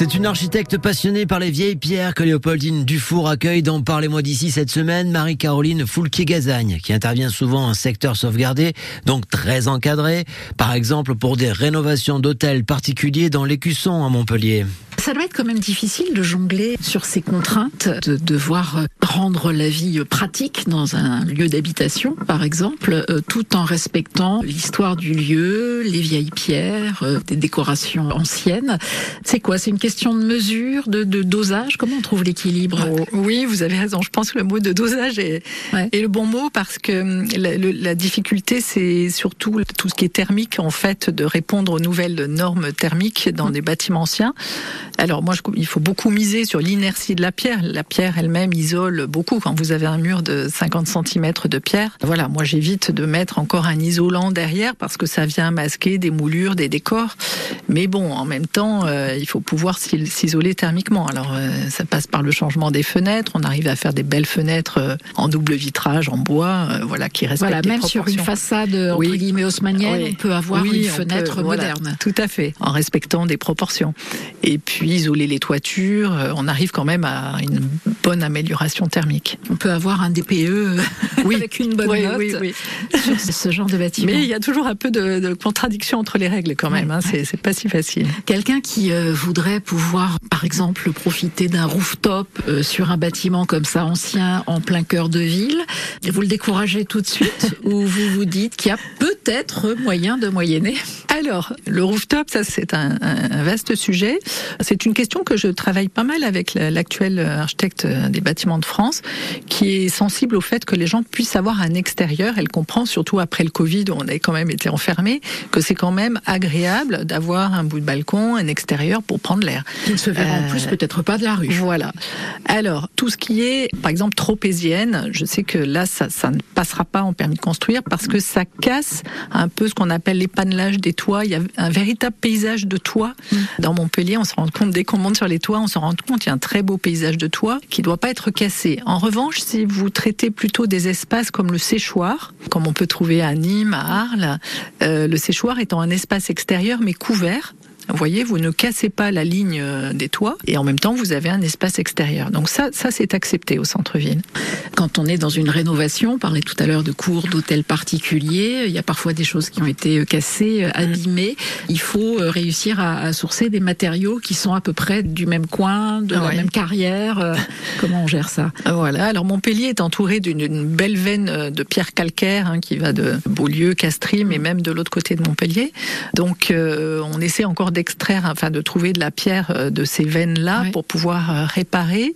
C'est une architecte passionnée par les vieilles pierres que Léopoldine Dufour accueille dans Parlez-moi d'ici cette semaine. Marie-Caroline Foulquier-Gazagne, qui intervient souvent en secteur sauvegardé, donc très encadré, par exemple pour des rénovations d'hôtels particuliers dans l'Écusson à Montpellier. Ça doit être quand même difficile de jongler sur ces contraintes, de devoir rendre la vie pratique dans un lieu d'habitation, par exemple, euh, tout en respectant l'histoire du lieu, les vieilles pierres, euh, des décorations anciennes. C'est quoi? C'est une question de mesure, de, dosage? Comment on trouve l'équilibre? Oh, Oui, vous avez raison. Je pense que le mot de dosage est, est le bon mot parce que hum, la, la difficulté, c'est surtout tout ce qui est thermique, en fait, de répondre aux nouvelles normes thermiques dans des bâtiments anciens. Alors moi, je, il faut beaucoup miser sur l'inertie de la pierre. La pierre elle-même isole beaucoup quand vous avez un mur de 50 cm de pierre. Voilà, moi j'évite de mettre encore un isolant derrière parce que ça vient masquer des moulures, des décors. Mais bon, en même temps, euh, il faut pouvoir s'isoler thermiquement. Alors euh, ça passe par le changement des fenêtres. On arrive à faire des belles fenêtres euh, en double vitrage, en bois, voilà, qui respectent voilà, même sur une façade entre guillemets haussmannienne, on peut avoir une fenêtre moderne. tout à fait, en respectant des proportions. Et puis isoler les toitures, euh, on arrive quand même à une bonne amélioration thermique. On peut avoir un DPE oui. avec une bonne note oui, sur ce genre de bâtiment. Mais il y a toujours un peu de, contradiction entre les règles quand même, hein, c'est pas si facile. Quelqu'un qui euh, voudrait pouvoir, par exemple, profiter d'un rooftop euh, sur un bâtiment comme ça ancien en plein cœur de ville, vous le découragez tout de suite ou vous vous dites qu'il y a peut-être moyen de moyenner? Alors, le rooftop, ça c'est un, vaste sujet. C'est une question que je travaille pas mal avec l'actuel architecte des bâtiments de France, qui est sensible au fait que les gens puissent avoir un extérieur. Elle comprend, surtout après le Covid, où on a quand même été enfermés, que c'est quand même agréable d'avoir un bout de balcon, un extérieur pour prendre l'air. Qui ne se verra en plus euh, peut-être pas de la rue. Voilà. Alors, tout ce qui est, par exemple, tropézienne, je sais que là, ça, ça ne passera pas en permis de construire parce que ça casse un peu ce qu'on appelle l'épanelage des toits il y a un véritable paysage de toit. Mm. Dans Montpellier, on se rend compte, dès qu'on monte sur les toits, on se rend compte qu'il y a un très beau paysage de toit qui ne doit pas être cassé. En revanche, si vous traitez plutôt des espaces comme le séchoir, comme on peut trouver à Nîmes, à Arles, euh, le séchoir étant un espace extérieur mais couvert, vous voyez, vous ne cassez pas la ligne euh, des toits et en même temps vous avez un espace extérieur. Donc ça, ça c'est accepté au centre-ville. Quand on est dans une rénovation, on parlait tout à l'heure de cours d'hôtels particuliers, il y a parfois des choses qui ont été euh, cassées, euh, mm. abîmées. Il faut réussir à, sourcer des matériaux qui sont à peu près du même coin, de la même carrière. Comment on gère ça? Voilà. Alors Montpellier est entouré d'une belle veine de pierres calcaires hein, qui va de Beaulieu, Castries, mais même de l'autre côté de Montpellier. Donc on essaie encore extraire, enfin de trouver de la pierre euh, de ces veines-là pour pouvoir euh, réparer.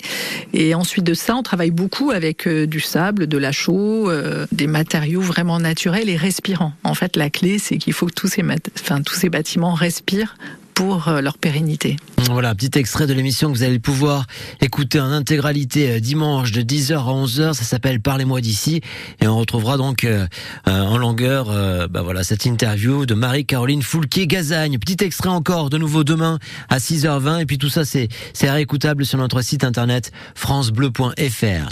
Et ensuite de ça, on travaille beaucoup avec euh, du sable, de la chaux, des matériaux vraiment naturels et respirants. En fait, la clé, c'est qu'il faut que tous ces, enfin, tous ces bâtiments respirent pour euh, leur pérennité. Voilà, petit extrait de l'émission que vous allez pouvoir écouter en intégralité euh, dimanche de 10h à 11h. Ça s'appelle Parlez-moi d'ici. Et on retrouvera donc euh, en longueur bah voilà, cette interview de Marie-Caroline Foulquier-Gazagne. Petit extrait encore de nouveau demain à 6h20. Et puis tout ça, c'est réécoutable sur notre site internet francebleu.fr.